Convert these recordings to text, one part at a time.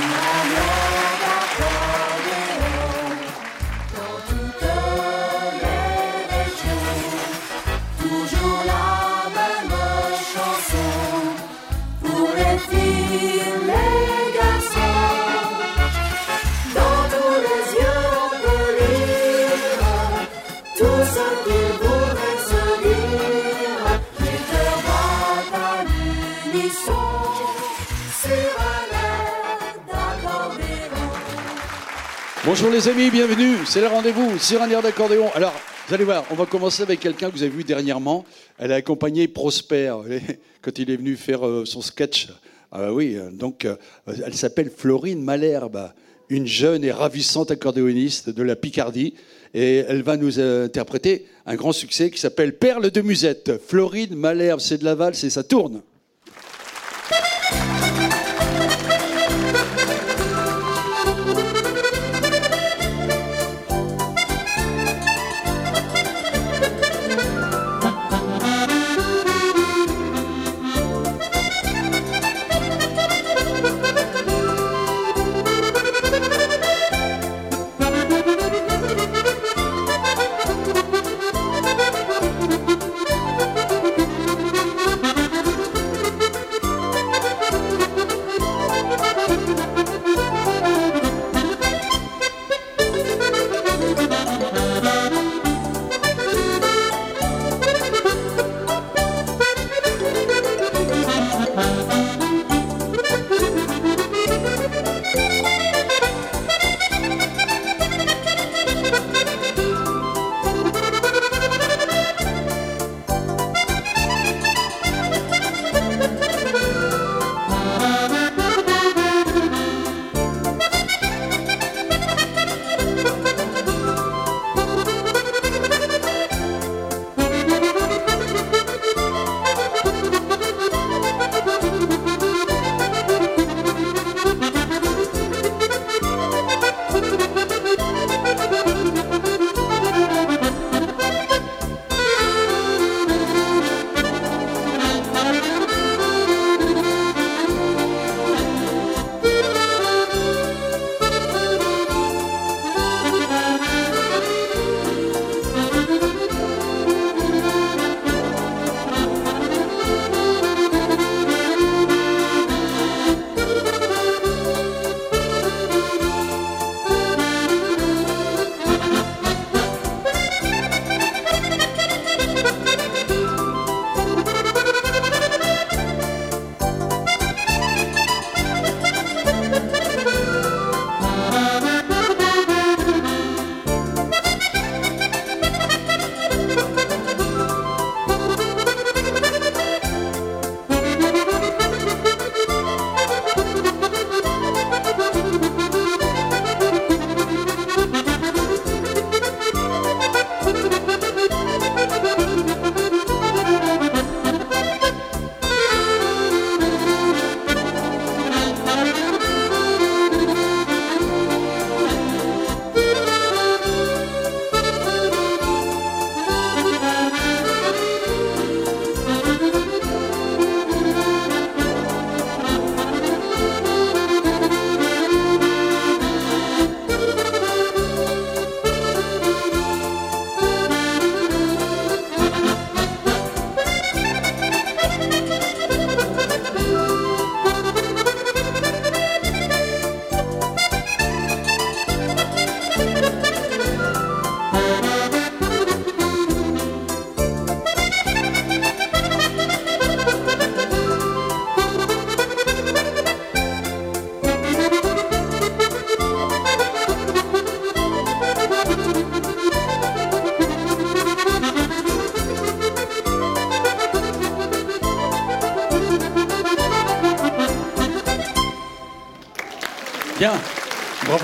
Toujours Bonjour les amis, bienvenue. C'est le rendez-vous sur un d'accordéon. Alors, vous allez voir, on va commencer avec quelqu'un que vous avez vu dernièrement. Elle a accompagné Prosper quand il est venu faire euh, son sketch. Ah bah oui, euh, donc euh, elle s'appelle Florine Malherbe, une jeune et ravissante accordéoniste de la Picardie. Et elle va nous interpréter un grand succès qui s'appelle Perle de musette. Florine Malherbe, c'est de la valse et ça tourne.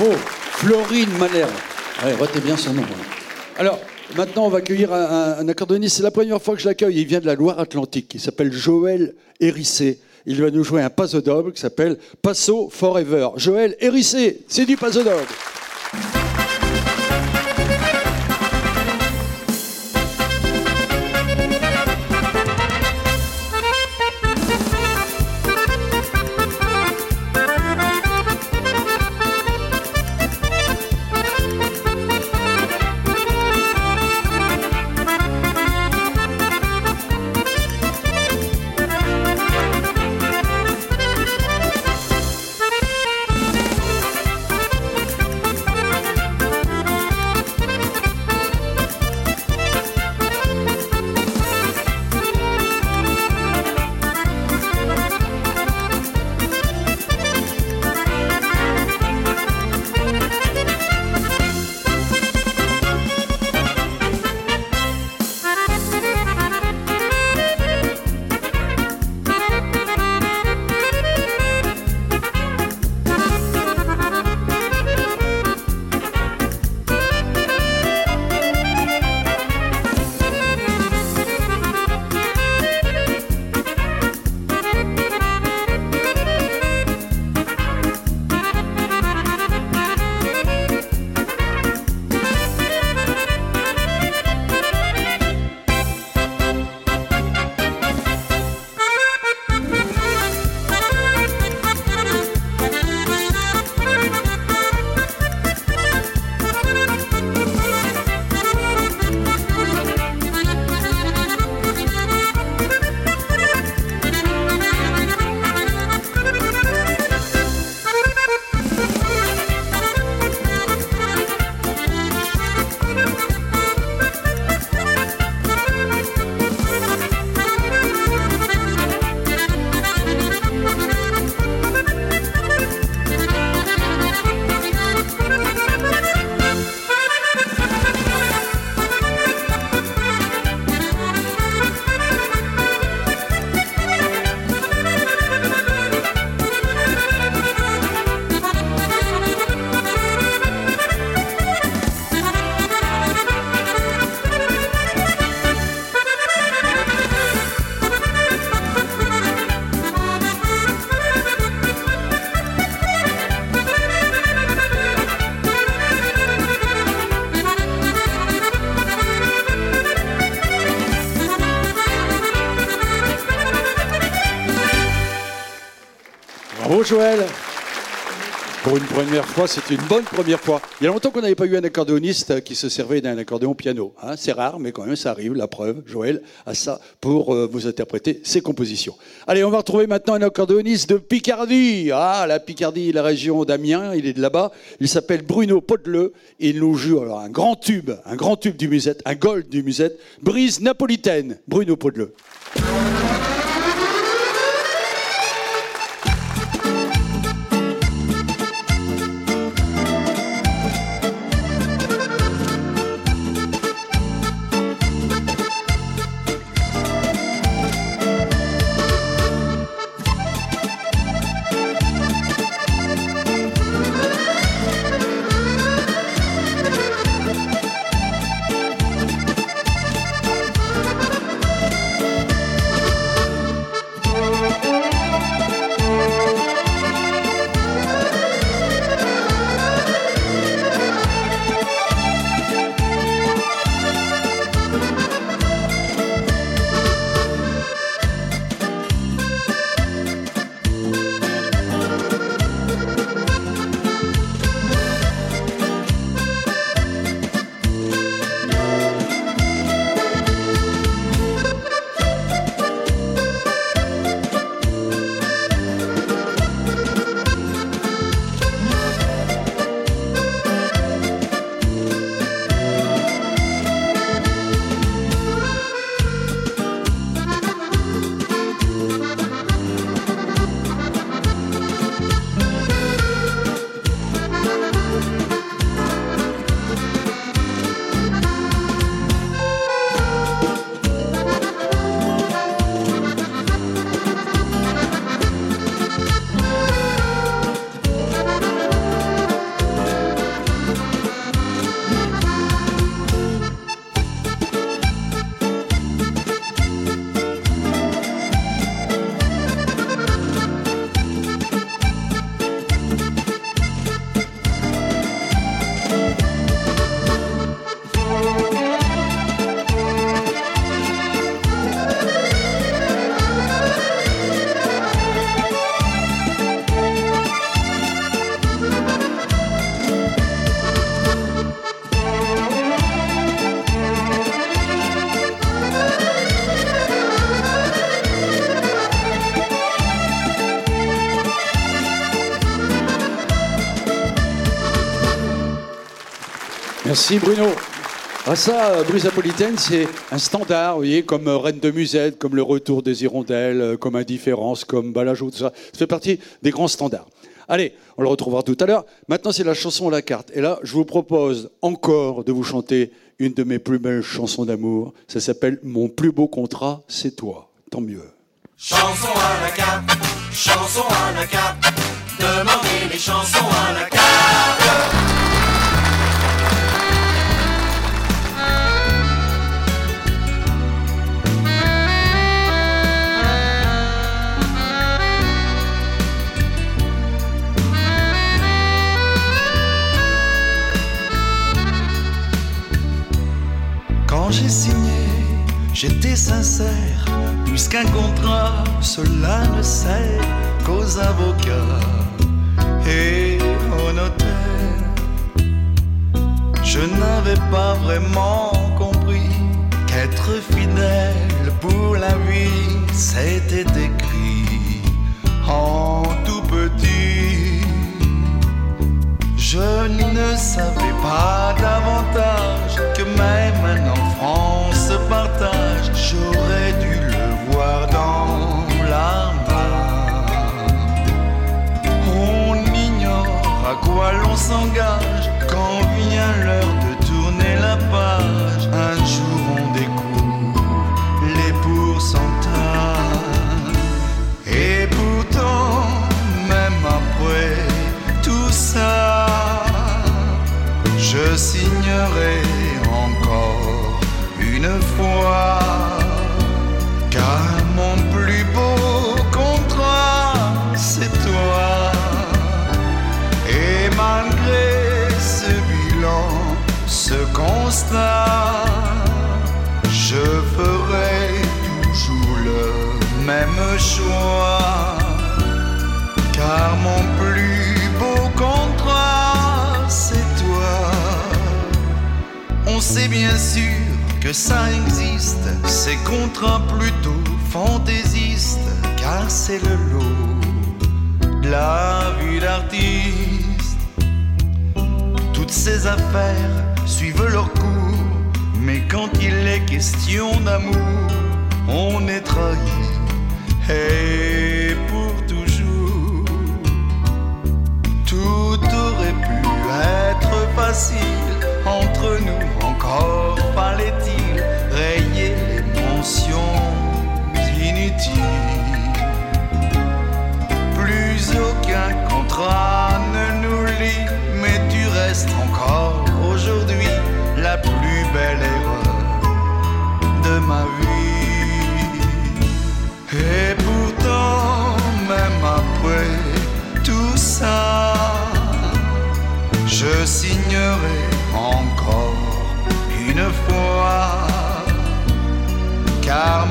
Bravo, Florine Malherbe. Ouais, retenez bien son nom. Alors, maintenant, on va accueillir un, un- accordéoniste. C'est la première fois que je l'accueille. Il vient de la Loire-Atlantique. Il s'appelle Joël Hérissé. Il va nous jouer un paso doble qui s'appelle Paso Forever. Joël Hérissé, c'est du paso doble. Joël. Pour une première fois, c'est une bonne première fois. Il y a longtemps qu'on n'avait pas eu un accordéoniste qui se servait d'un accordéon piano. Hein. c'est rare, mais quand même ça arrive, la preuve, Joël a ça pour euh, vous interpréter ses compositions. Allez, on va retrouver maintenant un accordéoniste de Picardie. Ah, la Picardie, la région d'Amiens, il est de là-bas. Il s'appelle Bruno Podeleux. Il nous joue alors un grand tube, un grand tube du musette, un gold du musette, brise napolitaine. Bruno Podeleux. Merci Bruno. Ah ça, Brise Napolitaine, c'est un standard, vous voyez, comme euh, Reine de Musette, comme Le Retour des Hirondelles, euh, comme Indifférence, comme Balajo, tout ça. Ça fait partie des grands standards. Allez, on le retrouvera tout à l'heure. Maintenant, c'est la chanson à la carte. Et là, je vous propose encore de vous chanter une de mes plus belles chansons d'amour. Ça s'appelle Mon plus beau contrat, c'est toi. Tant mieux. Chanson à la carte, chanson à la carte, demandez les chansons à la carte. Sincère, puisqu'un contrat, cela ne sert qu'aux avocats et aux notaires. Je n'avais pas vraiment compris qu'être fidèle pour la vie, c'était écrit en tout petit. Je ne savais pas davantage que même un enfant se partage. J'aurais dû le voir dans la main. On ignore à quoi l'on s'engage quand vient l'heure car mon plus beau contrat, c'est toi. On sait bien sûr que ça existe, ces contrats plutôt fantaisistes, car c'est le lot de la vie d'artiste. Toutes ces affaires suivent leur cours, mais quand il est question d'amour, on est trahi. Et pour toujours, tout aurait pu être facile entre nous. Encore fallait-il rayer les mentions inutiles. Plus aucun contrat ne nous lie, mais tu restes encore aujourd'hui la plus belle erreur de ma vie.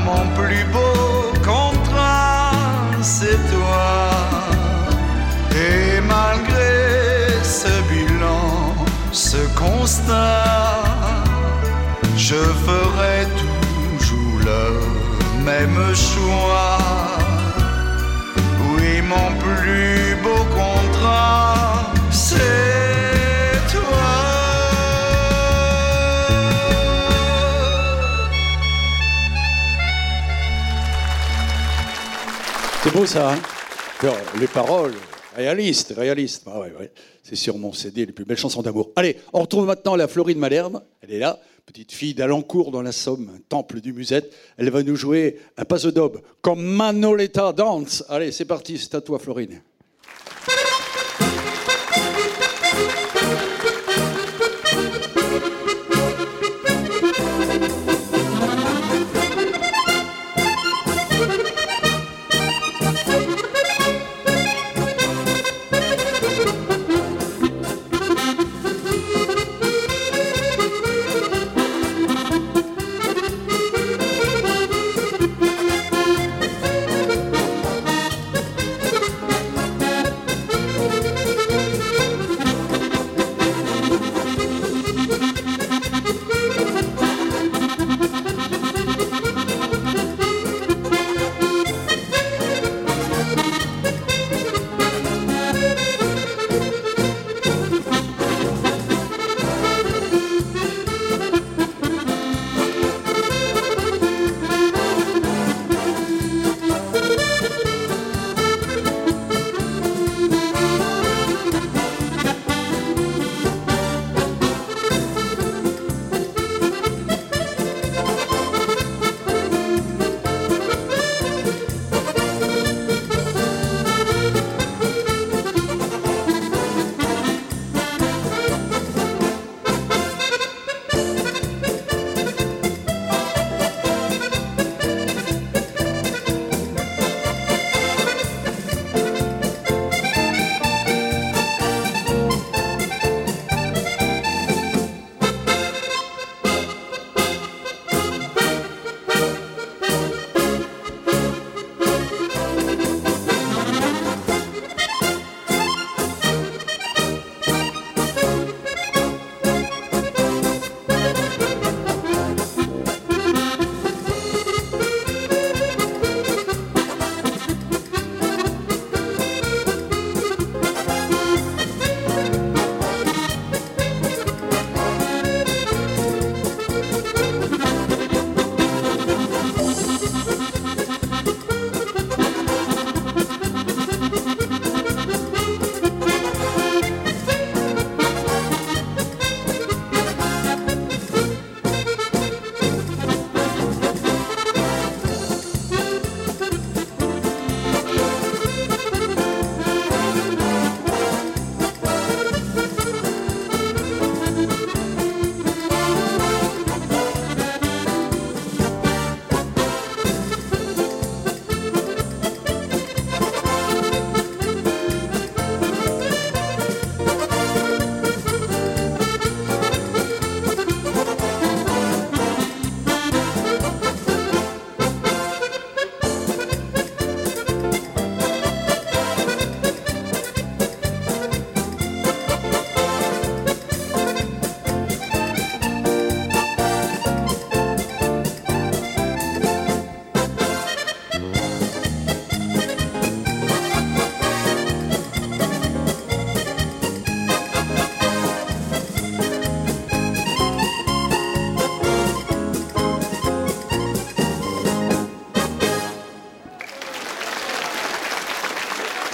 Mon plus beau contrat, c'est toi. Et malgré ce bilan, ce constat, je ferai toujours le même choix. Oui, mon plus beau contrat, c'est C'est beau ça, hein Les paroles, réalistes, réalistes. Ah ouais, ouais. C'est sur mon CD les plus belles chansons d'amour. Allez, on retrouve maintenant la Florine Malherbe. Elle est là, petite fille d'Alencourt dans la Somme, un temple du musette. Elle va nous jouer un paso doble comme Manoletta Dance. Allez, c'est parti, c'est à toi Florine.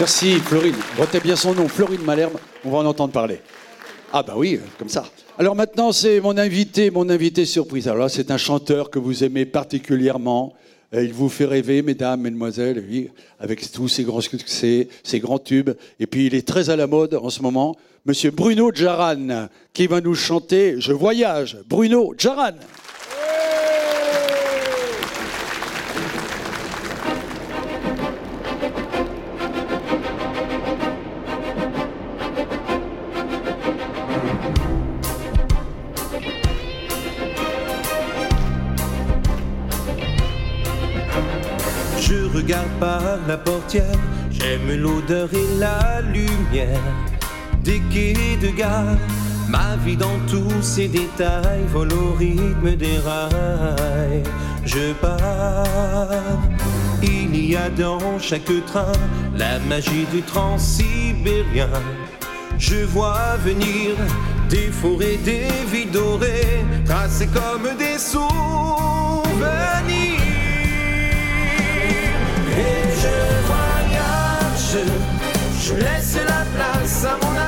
Merci Florine. Retenez bien son nom, Florine Malherbe. On va en entendre parler. Ah bah oui, comme ça. Alors maintenant, c'est mon invité, mon invité surprise. Alors c'est un chanteur que vous aimez particulièrement. Euh, Il vous fait rêver, mesdames, mesdemoiselles, oui, avec tous ses grands succès, ses grands tubes. Et puis, il est très à la mode en ce moment. Monsieur Bruno Jaran, qui va nous chanter Je voyage. Bruno Jaran. Regarde par la portière, j'aime l'odeur et la lumière des quais de gare. Ma vie dans tous ses détails vole au rythme des rails. Je pars, il y a dans chaque train la magie du transsibérien. Je vois venir des forêts, des vies dorées, tracées comme des souvenirs. Je laisse la place à mon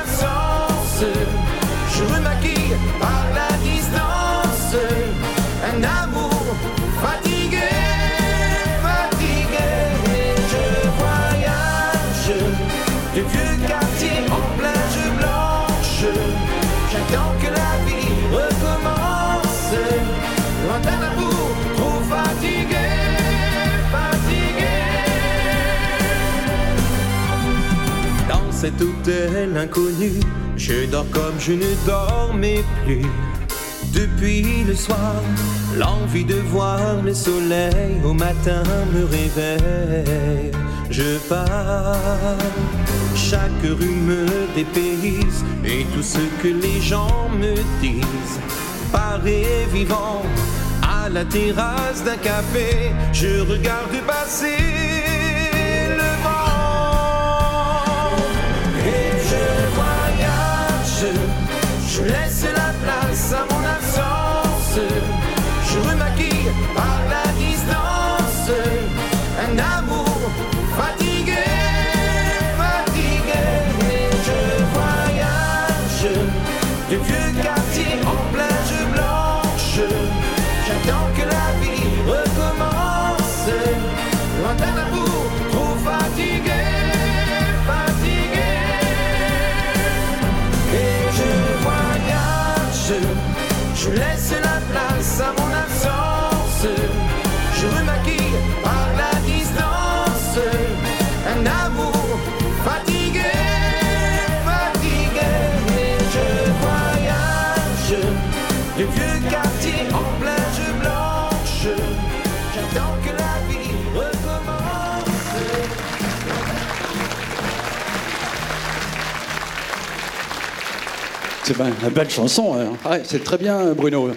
cet hôtel inconnu, je dors comme je ne dormais plus. Depuis le soir, l'envie de voir le soleil au matin me réveille. Je pars, chaque rue me dépayse et tout ce que les gens me disent paraît vivant. À la terrasse d'un café, je regarde passer de vieux quartiers en plage blanche. J'attends que la vie recommence. C'est une belle chanson. hein. Ah c'est très bien, Bruno.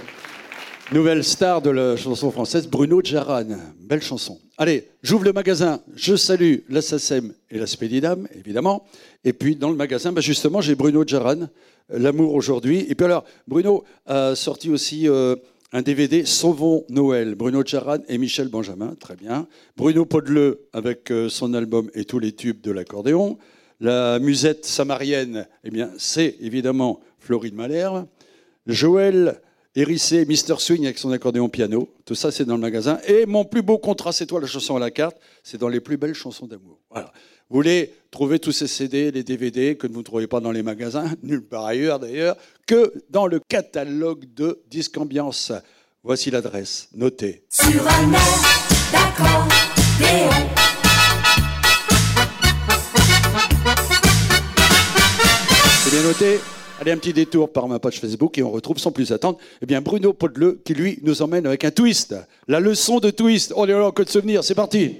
Nouvelle star de la chanson française, Bruno Jaran. Belle chanson. Allez, j'ouvre le magasin. Je salue la SACEM et la Spédidam, évidemment. Et puis, dans le magasin, bah, justement, j'ai Bruno Jaran, L'amour aujourd'hui. Et puis alors, Bruno a sorti aussi euh, un DVD, Sauvons Noël. Bruno Jaran et Michel Benjamin, très bien. Bruno Podeleu avec euh, son album et tous les tubes de l'accordéon. La musette samarienne, eh bien, c'est évidemment Floride Malherbe. Joël Hérissé, Mister Swing avec son accordéon piano. Tout ça, c'est dans le magasin. Et mon plus beau contrat, c'est toi, la chanson à la carte. C'est dans les plus belles chansons d'amour. Voilà. Vous voulez trouver tous ces CD, les DVD que vous ne trouvez pas dans les magasins, nulle part ailleurs d'ailleurs, que dans le catalogue de Disque Ambiance. Voici l'adresse. Notez. Sur un air. C'est bien noté Allez, un petit détour par ma page Facebook et on retrouve sans plus attendre eh bien, Bruno Podeleu qui, lui, nous emmène avec un twist. La leçon de twist. Oh là là, que de souvenirs. C'est parti.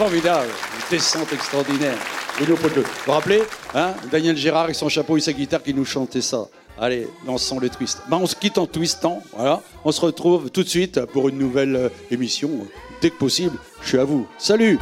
Formidable, une descente extraordinaire. Vous vous rappelez hein Daniel Gérard avec son chapeau et sa guitare qui nous chantait ça. Allez, dansons le twist. Ben, on se quitte en twistant, voilà. On se retrouve tout de suite pour une nouvelle euh, émission. Dès que possible, je suis à vous. Salut